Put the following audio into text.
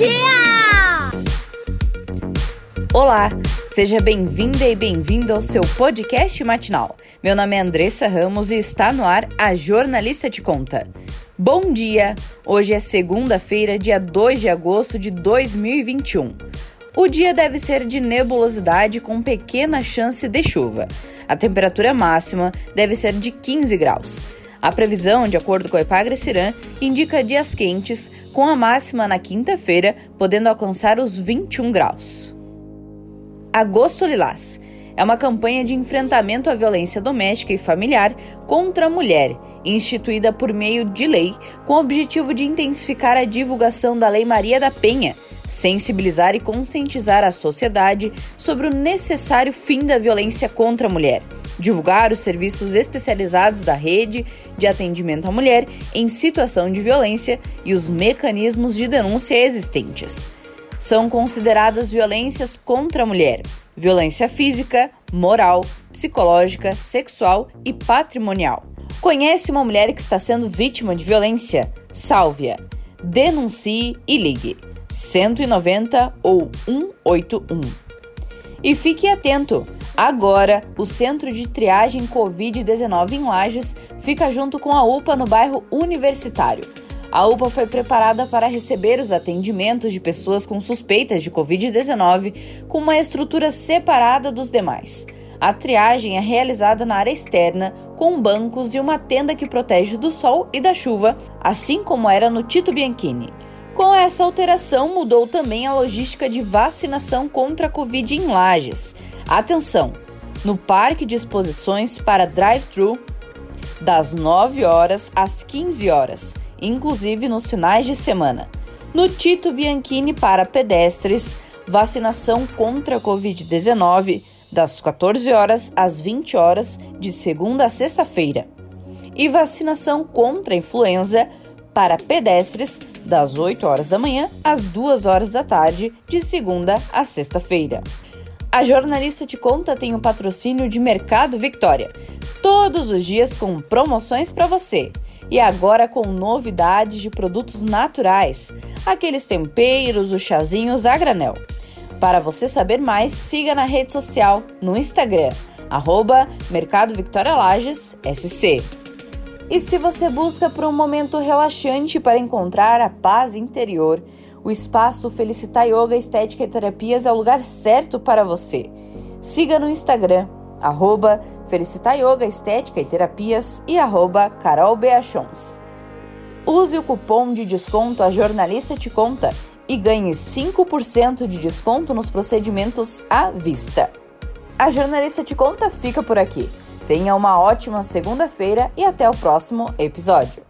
dia! Olá, seja bem-vinda e bem-vindo ao seu podcast matinal. Meu nome é Andressa Ramos e está no ar a Jornalista de Conta. Bom dia! Hoje é segunda-feira, dia 2 de agosto de 2021. O dia deve ser de nebulosidade com pequena chance de chuva. A temperatura máxima deve ser de 15 graus a previsão, de acordo com o Epagre-Cirã, indica dias quentes, com a máxima na quinta-feira podendo alcançar os 21 graus. Agosto Lilás é uma campanha de enfrentamento à violência doméstica e familiar contra a mulher, instituída por meio de lei, com o objetivo de intensificar a divulgação da Lei Maria da Penha, sensibilizar e conscientizar a sociedade sobre o necessário fim da violência contra a mulher, divulgar os serviços especializados da rede de atendimento à mulher em situação de violência e os mecanismos de denúncia existentes são consideradas violências contra a mulher: violência física, moral, psicológica, sexual e patrimonial. Conhece uma mulher que está sendo vítima de violência? Salve-a. Denuncie e ligue 190 ou 181. E fique atento! Agora, o Centro de Triagem Covid-19 em Lages fica junto com a UPA no bairro Universitário. A UPA foi preparada para receber os atendimentos de pessoas com suspeitas de Covid-19 com uma estrutura separada dos demais. A triagem é realizada na área externa, com bancos e uma tenda que protege do sol e da chuva, assim como era no Tito Bianchini. Com essa alteração, mudou também a logística de vacinação contra a Covid em Lages. Atenção! No Parque de Exposições para Drive-Thru, das 9 horas às 15 horas inclusive nos finais de semana. No Tito Bianchini para pedestres, vacinação contra a Covid-19 das 14 horas às 20 horas de segunda a sexta-feira. E vacinação contra a influenza para pedestres das 8 horas da manhã às 2 horas da tarde de segunda a sexta-feira. A jornalista te conta tem o patrocínio de Mercado Victória, todos os dias com promoções para você. E agora com novidades de produtos naturais, aqueles temperos, os chazinhos a granel. Para você saber mais, siga na rede social, no Instagram, arroba Mercado Victoria Lages, SC. E se você busca por um momento relaxante para encontrar a paz interior, o espaço Felicita Yoga Estética e Terapias é o lugar certo para você. Siga no Instagram, arroba Felicita Yoga, Estética e Terapias e arroba Carol Beachons. Use o cupom de desconto A Jornalista Te Conta e ganhe 5% de desconto nos procedimentos à vista. A Jornalista Te Conta fica por aqui. Tenha uma ótima segunda-feira e até o próximo episódio.